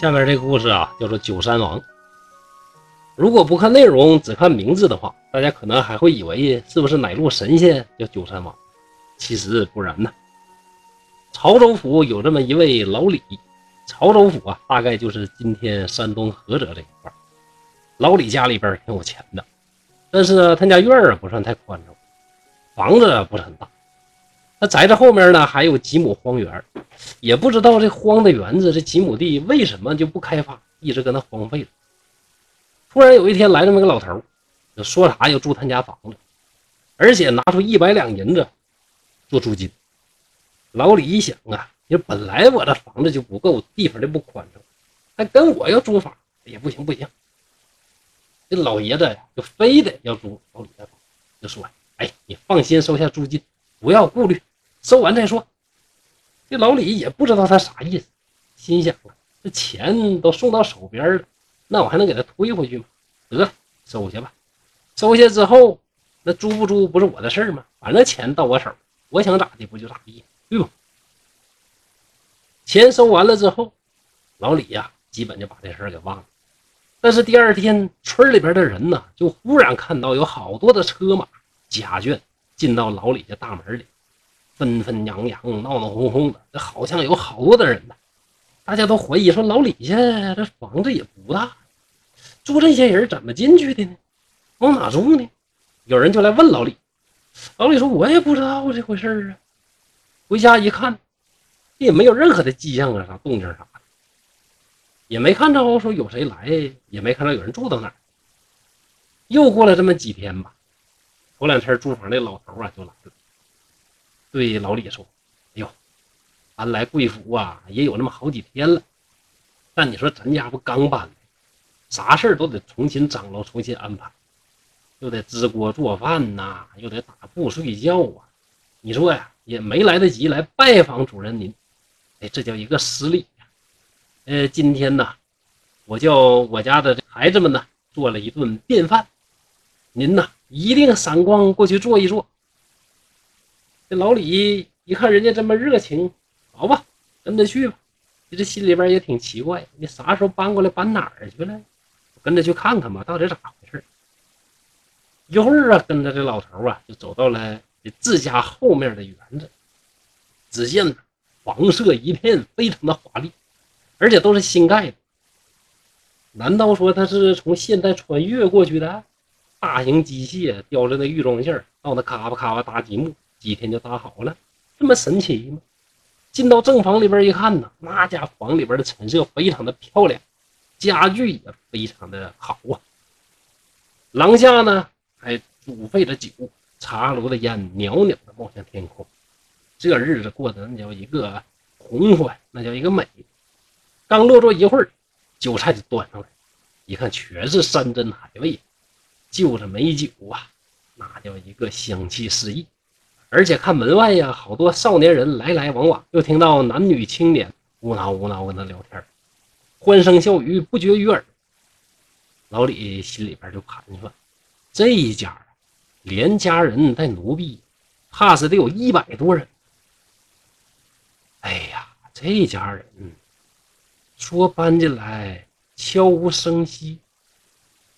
下面这个故事啊，叫做九山王。如果不看内容，只看名字的话，大家可能还会以为是不是哪路神仙叫九山王？其实不然呢。潮州府有这么一位老李，潮州府啊，大概就是今天山东菏泽这一块。老李家里边挺有钱的，但是呢，他家院儿啊不算太宽敞，房子不是很大。他宅子后面呢还有几亩荒园，也不知道这荒的园子这几亩地为什么就不开发，一直搁那荒废了。突然有一天来这么个老头，就说啥要住他家房子，而且拿出一百两银子做租金。老李一想啊，就本来我这房子就不够，地方就不宽敞，还跟我要租房，也不行不行。这老爷子呀，就非得要租老李的房，就说：“哎，你放心收下租金，不要顾虑。”收完再说，这老李也不知道他啥意思，心想啊，这钱都送到手边了，那我还能给他推回去吗？得收下吧，收下之后，那租不租不是我的事儿吗？反正钱到我手，我想咋地不就咋地，对吧？钱收完了之后，老李呀，基本就把这事儿给忘了。但是第二天，村里边的人呢，就忽然看到有好多的车马家眷进到老李家大门里。纷纷扬扬，闹闹哄哄的，这好像有好多的人呢。大家都怀疑说，老李家这房子也不大，住这些人怎么进去的呢？往哪住呢？有人就来问老李，老李说：“我也不知道这回事啊。”回家一看，也没有任何的迹象啊，啥动静啥的，也没看着说有谁来，也没看到有人住到哪儿。又过了这么几天吧，头两天住房的老头啊就来了。对老李说：“哎呦，搬来贵府啊，也有那么好几天了。但你说咱家不刚搬，啥事儿都得重新张罗、重新安排，又得支锅做饭呐，又得打铺睡觉啊。你说呀，也没来得及来拜访主人您。哎，这叫一个失礼呀。呃，今天呢，我叫我家的孩子们呢做了一顿便饭，您呢一定赏光过去坐一坐。”这老李一看人家这么热情，好吧，跟着去吧。这心里边也挺奇怪，你啥时候搬过来，搬哪儿去了？跟着去看看吧，到底咋回事？一会儿啊，跟着这老头啊，就走到了这自家后面的园子。只见房舍一片，非常的华丽，而且都是新盖的。难道说他是从现代穿越过去的？大型机械叼着那预装件到那咔吧咔吧搭积木。几天就搭好了，这么神奇吗？进到正房里边一看呢，那家房里边的陈设非常的漂亮，家具也非常的好啊。廊下呢还煮沸着酒，茶炉的烟袅袅的冒向天空，这日子过得那叫一个红火，那叫一个美。刚落座一会儿，酒菜就端上来，一看全是山珍海味，就着美酒啊，那叫一个香气四溢。而且看门外呀，好多少年人来来往往，又听到男女青年无脑无脑跟他聊天，欢声笑语不绝于耳。老李心里边就盘算，这一家连家人带奴婢，怕是得有一百多人。哎呀，这家人说搬进来悄无声息，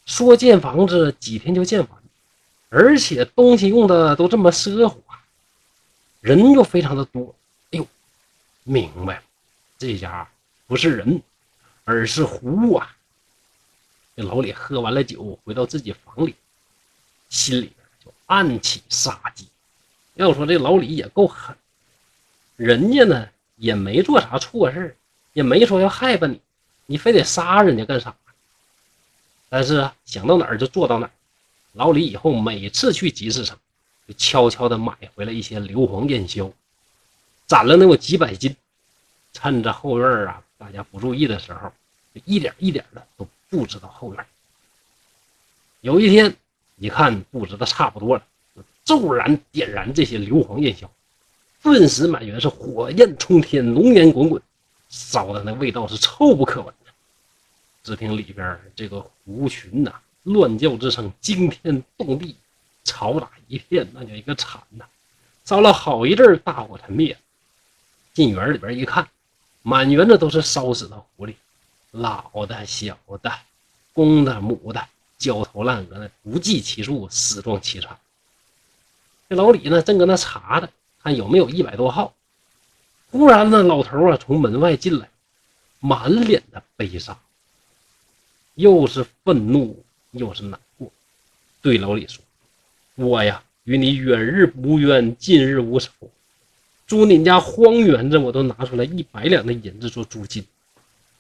说建房子几天就建完，而且东西用的都这么奢华。人又非常的多，哎呦，明白了，这家不是人，而是狐啊！这老李喝完了酒，回到自己房里，心里就暗起杀机。要说这老李也够狠，人家呢也没做啥错事也没说要害怕你，你非得杀人家干啥？但是，想到哪儿就做到哪儿。老李以后每次去集市上。悄悄地买回来一些硫磺烟硝，攒了能有几百斤，趁着后院啊大家不注意的时候，一点一点的都布置到后院。有一天，一看布置的差不多了，骤然点燃这些硫磺烟硝，顿时满园是火焰冲天，浓烟滚滚，烧的那味道是臭不可闻只听里边这个狐群呐乱叫之声惊天动地。嘈杂一片，那叫一个惨呐！烧了好一阵，大火才灭。进园里边一看，满园子都是烧死的狐狸，老的、小的、公的、母的，焦头烂额的，不计其数，死状凄惨。这老李呢，正搁那查着，看有没有一百多号。忽然呢，老头啊从门外进来，满脸的悲伤，又是愤怒又是难过，对老李说：“我呀，与你远日无冤，近日无仇。租你家荒园子，我都拿出来一百两的银子做租金。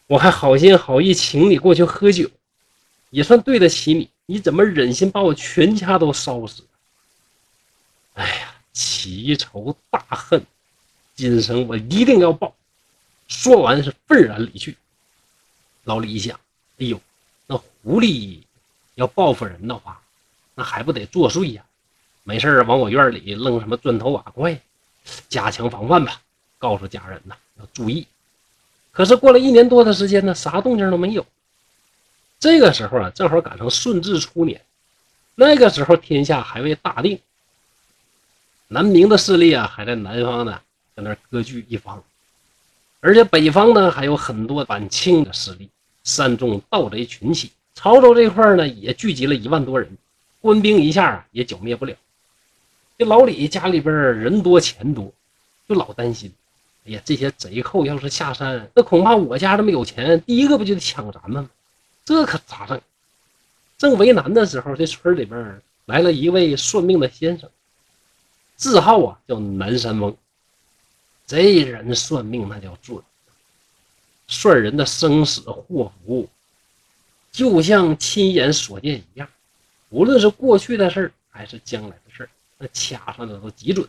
我还好心好意请你过去喝酒，也算对得起你。你怎么忍心把我全家都烧死？哎呀，奇仇大恨！”今生我一定要报！说完是愤然离去。老李一想：哎呦，那狐狸要报复人的话，那还不得作祟呀？没事往我院里扔什么砖头瓦块，加强防范吧。告诉家人呐，要注意。可是过了一年多的时间呢，啥动静都没有。这个时候啊，正好赶上顺治初年，那个时候天下还未大定，南明的势力啊还在南方呢。在那割据一方，而且北方呢还有很多反清的势力，山中盗贼群起。潮州这块呢也聚集了一万多人，官兵一下也剿灭不了。这老李家里边人多钱多，就老担心，哎呀，这些贼寇要是下山，那恐怕我家这么有钱，第一个不就得抢咱们吗？这可咋整？正为难的时候，这村里边来了一位算命的先生，字号啊叫南山翁。这人算命那叫准，算人的生死祸福，就像亲眼所见一样。无论是过去的事儿还是将来的，那掐上的都极准。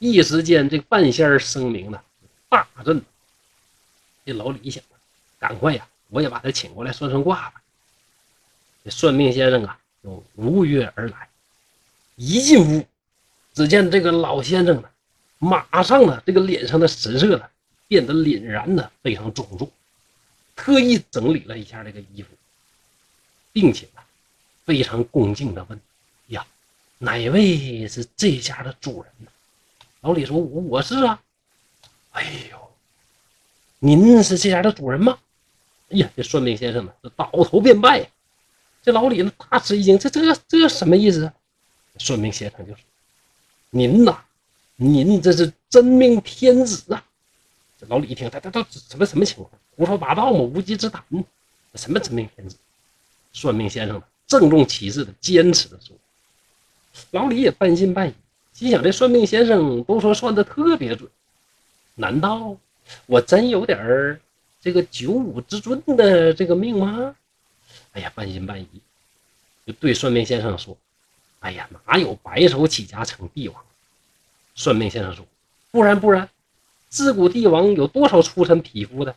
一时间，这半仙儿声名呢大振。这老李想，赶快呀，我也把他请过来算算卦吧。这算命先生啊，就如约而来。一进屋，只见这个老先生呢。马上呢，这个脸上的神色呢变得凛然的非常庄重，特意整理了一下这个衣服，并且呢非常恭敬的问：“，哪位是这家的主人呢？”老李说：“我我是啊。”哎呦，您是这家的主人吗？哎呀，这算命先生呢，这倒头便拜。这老李呢大吃一惊，这这这什么意思？算命先生就说：“您呐。”您这是真命天子啊！这老李一听，他他他什么什么情况？胡说八道嘛，无稽之谈！什么真命天子？算命先生郑重其事的坚持的说。老李也半信半疑，心想：这算命先生都说算的特别准，难道我真有点儿这个九五之尊的这个命吗？哎呀，半信半疑，就对算命先生说：“哎呀，哪有白手起家成帝王？”算命先生说：“不然不然，自古帝王有多少出身匹夫的？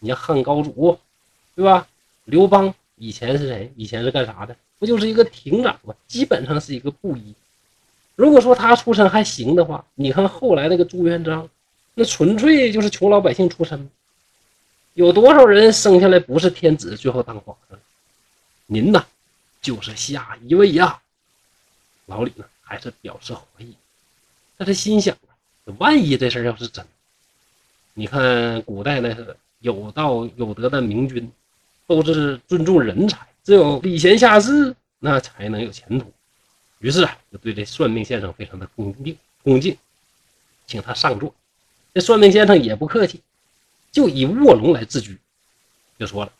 你像汉高祖，对吧？刘邦以前是谁？以前是干啥的？不就是一个亭长吗？基本上是一个布衣。如果说他出身还行的话，你看后来那个朱元璋，那纯粹就是穷老百姓出身。有多少人生下来不是天子，最后当皇上？您呐，就是下一位呀。”老李呢，还是表示怀疑。但是心想啊，万一这事要是真，你看古代那是有道有德的明君，都是尊重人才，只有礼贤下士，那才能有前途。于是啊，就对这算命先生非常的恭敬恭敬，请他上座。这算命先生也不客气，就以卧龙来自居，就说了：“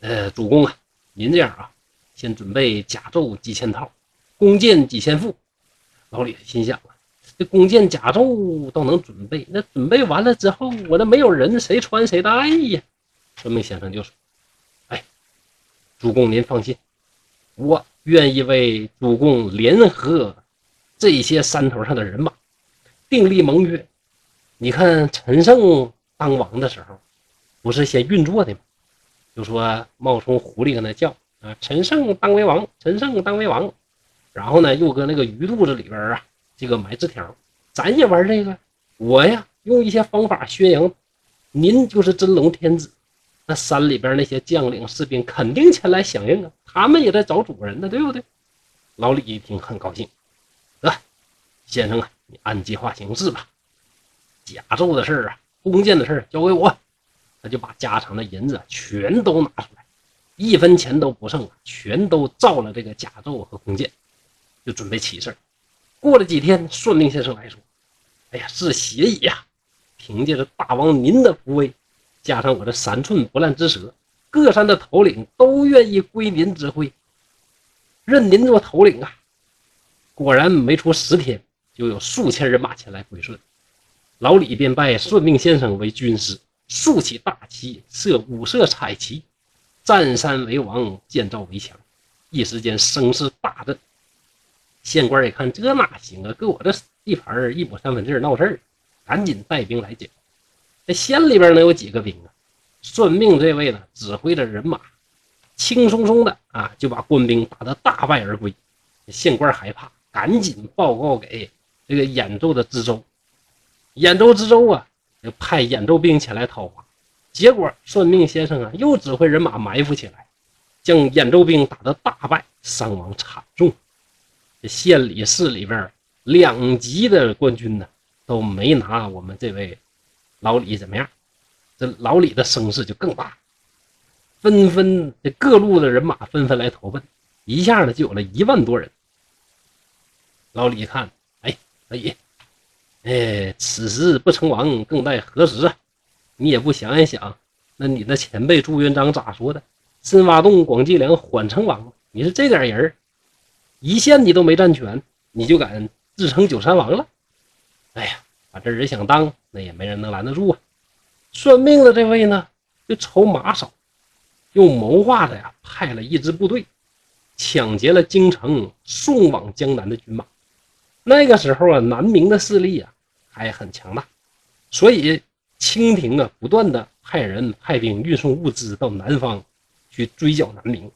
呃，主公啊，您这样啊，先准备甲胄几千套，弓箭几千副。”老李心想啊。这弓箭甲胄都能准备，那准备完了之后，我那没有人，谁穿谁戴呀？算命先生就说：“，主公您放心，我愿意为主公联合这些山头上的人马，订立盟约。你看陈胜当王的时候，不是先运作的吗？就说冒充狐狸跟他叫啊，陈胜当为王，陈胜当为王。然后呢，又搁那个鱼肚子里边啊。”这个埋字条，咱也玩这个。我呀，用一些方法宣扬，您就是真龙天子。那山里边那些将领士兵肯定前来响应啊，他们也在找主人呢，对不对？老李一听很高兴，得，先生啊，你按计划行事吧。甲胄的事儿啊，弓箭的事儿交给我，他就把家常的银子全都拿出来，一分钱都不剩，全都造了这个甲胄和弓箭，就准备起事过了几天，算命先生来说：“哎呀，是邪矣呀！凭借着大王您的福威，加上我这三寸不烂之舌，各山的头领都愿意归您指挥，任您做头领啊！”果然没出十天，就有数千人马前来归顺。老李便拜算命先生为军师，竖起大旗，设五色彩旗，占山为王，建造围墙，一时间声势大振。县官一看，这哪行啊？搁我这地盘一亩三分地闹事儿，赶紧带兵来剿。这县里边能有几个兵啊？算命这位呢，指挥着人马，轻松松的啊，就把官兵打得大败而归。县官害怕，赶紧报告给这个兖州的知州。兖州知州啊，就派兖州兵前来讨伐，结果算命先生啊，又指挥人马埋伏起来，将兖州兵打得大败，伤亡惨重。这县里市里边两级的官军呢，都没拿我们这位老李怎么样，这老李的声势就更大，纷纷这各路的人马纷纷来投奔，一下子就有了一万多人。老李一看，哎，可以。哎，此时不成王，更待何时啊？你也不想一想，那你的前辈朱元璋咋说的？深挖洞，广积粮，缓称王。你是这点人一线你都没占全，你就敢自称九山王了？哎呀，把这人想当，那也没人能拦得住啊！算命的这位呢，就筹马少，又谋划着呀，派了一支部队，抢劫了京城送往江南的军马。那个时候啊，南明的势力啊。还很强大，所以清廷啊，不断的派人派兵运送物资到南方去追剿南明，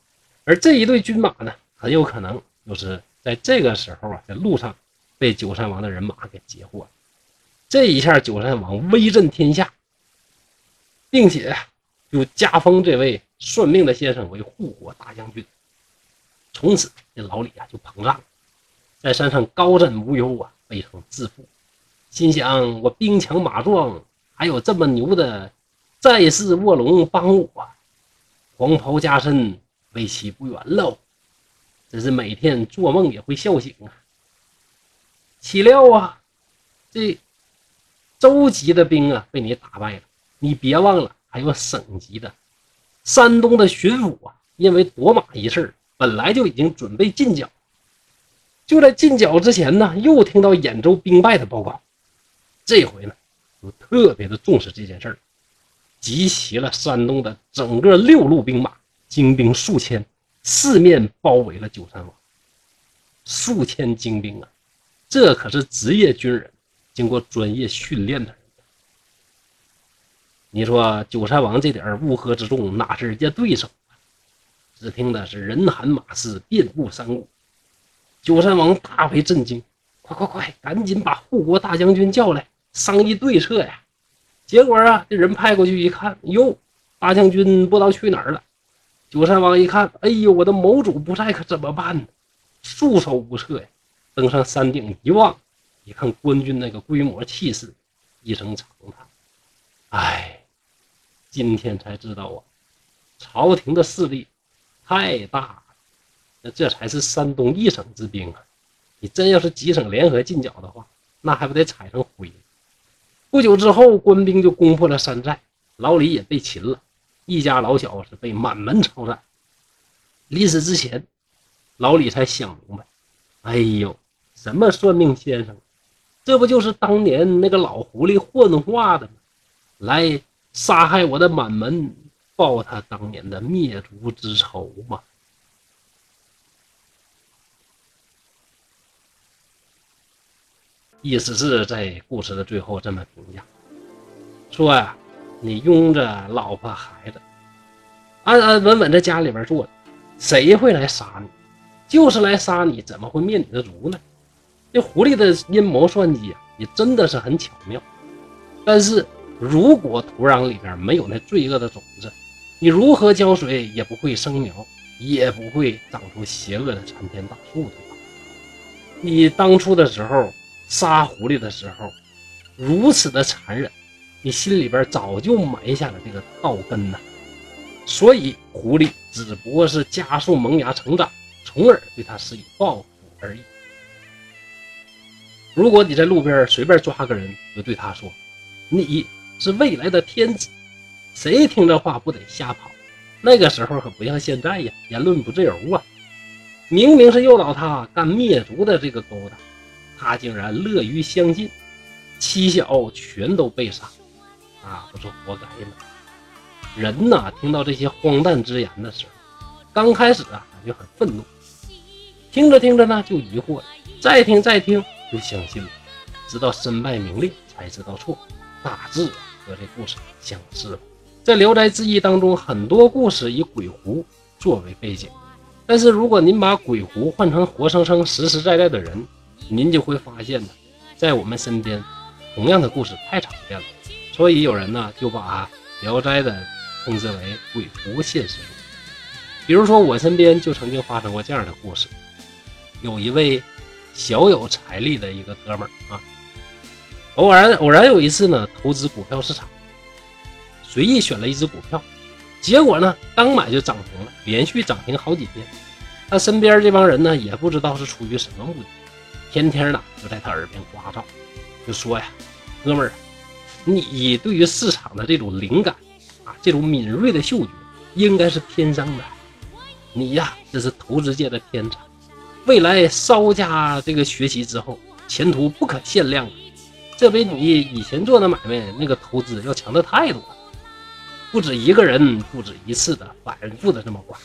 而这一队军马呢，很有可能就是在这个时候啊，在路上被九山王的人马给截获了。这一下，九山王威震天下，并且就加封这位算命的先生为护国大将军。从此，这老李啊就膨胀了，在山上高枕无忧啊，非常自负。心想：我兵强马壮，还有这么牛的在世卧龙帮我，黄袍加身，为期不远喽！真是每天做梦也会笑醒啊！岂料啊，这州级的兵啊被你打败了，你别忘了还有省级的。山东的巡抚啊，因为夺马一事，本来就已经准备进剿，就在进剿之前呢，又听到兖州兵败的报告。这回呢，就特别的重视这件事儿，集齐了山东的整个六路兵马，精兵数千，四面包围了九山王。数千精兵啊，这可是职业军人，经过专业训练的人。你说九山王这点乌合之众，哪是人家对手？只听的是人喊马嘶，遍布山谷。九山王大为震惊，快快快，赶紧把护国大将军叫来。商议对策呀，结果啊，这人派过去一看，哟，大将军不知道去哪儿了。九山王一看，哎呦，我的谋主不在，可怎么办呢？束手无策呀。登上山顶一望，一看官军那个规模气势，一声长叹：“哎，今天才知道啊，朝廷的势力太大了。那这才是山东一省之兵啊！你真要是几省联合进剿的话，那还不得踩成灰？”不久之后，官兵就攻破了山寨，老李也被擒了，一家老小是被满门抄斩。临死之前，老李才想明白：哎呦，什么算命先生，这不就是当年那个老狐狸幻化的吗？来杀害我的满门，报他当年的灭族之仇吗？意思是在故事的最后这么评价，说呀，你拥着老婆孩子，安安稳稳在家里边坐着，谁会来杀你？就是来杀你，怎么会灭你的族呢？这狐狸的阴谋算计啊，也真的是很巧妙。但是如果土壤里边没有那罪恶的种子，你如何浇水也不会生苗，也不会长出邪恶的参天大树，对吧？你当初的时候。杀狐狸的时候，如此的残忍，你心里边早就埋下了这个道根呐。所以狐狸只不过是加速萌芽成长，从而对他施以报复而已。如果你在路边随便抓个人，就对他说：“你是未来的天子。”谁听这话不得吓跑？那个时候可不像现在呀，言论不自由啊。明明是诱导他干灭族的这个勾当，他竟然乐于相信，妻小全都被杀，啊，不是活该吗？人呐，听到这些荒诞之言的时候，刚开始啊感觉很愤怒，听着听着呢就疑惑了，再听再听就相信了，直到身败名裂才知道错，大致和这故事相似了。在《聊斋志异》当中，很多故事以鬼狐作为背景，但是如果您把鬼狐换成活生生、实实在在的人，您就会发现呢，在我们身边，同样的故事太常见了，所以有人呢就把《聊斋》的。称之为鬼狐现实中，比如说我身边就曾经发生过这样的故事：有一位小有财力的一个哥们儿啊，偶然偶然有一次呢，投资股票市场，随意选了一只股票，结果呢，刚买就涨停了，连续涨停好几天。他身边这帮人呢，也不知道是出于什么目的，天天呢就在他耳边呱噪，就说呀：“哥们儿，你对于市场的这种灵感啊。”这种敏锐的嗅觉应该是天生的，你呀，这是投资界的天才，未来稍加这个学习之后，前途不可限量。这比你以前做的买卖那个投资要强的太多了。不止一个人，不止一次的反复的这么管，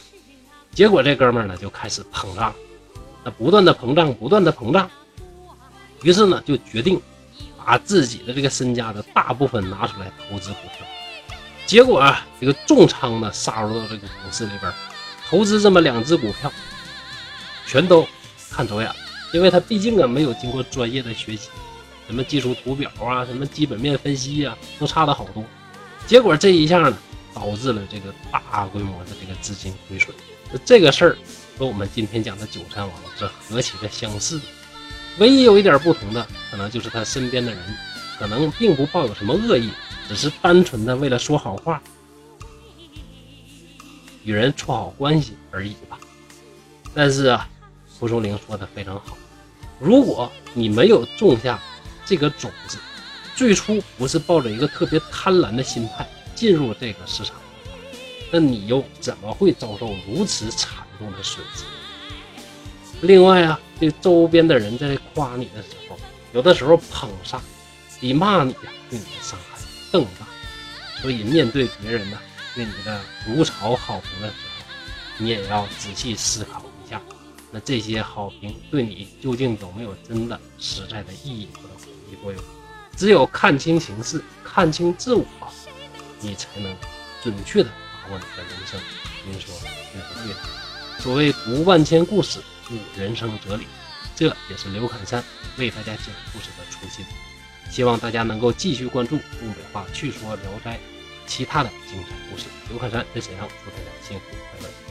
结果这哥们呢就开始膨胀，那不断的膨胀，不断的膨胀，于是呢就决定把自己的这个身家的大部分拿出来投资股票。结果啊，这个重仓呢杀入到这个股市里边，投资这么两只股票，全都看走眼了。因为他毕竟啊没有经过专业的学习，什么技术图表啊，什么基本面分析啊，都差了好多。结果这一下呢，导致了这个大规模的这个资金亏损。这个事儿和我们今天讲的九山王是何其的相似，唯一有一点不同的，可能就是他身边的人可能并不抱有什么恶意。只是单纯的为了说好话，与人处好关系而已吧。但是啊，蒲松龄说的非常好，如果你没有种下这个种子，最初不是抱着一个特别贪婪的心态进入这个市场的话，那你又怎么会遭受如此惨重的损失？另外啊，这周边的人在夸你的时候，有的时候捧杀比骂你呀对你的伤害。更大，所以面对别人呢对你的如潮好评的时候，你也要仔细思考一下，那这些好评对你究竟有没有真的实在的意义或者鼓励作用？只有看清形势，看清自我，你才能准确的把握你的人生。您说对不对？所谓读万千故事，悟人生哲理，这也是刘侃山为大家讲故事的初心。希望大家能够继续关注东北话趣说聊斋其他的精彩故事。刘侃山在沈阳祝大家幸福快乐。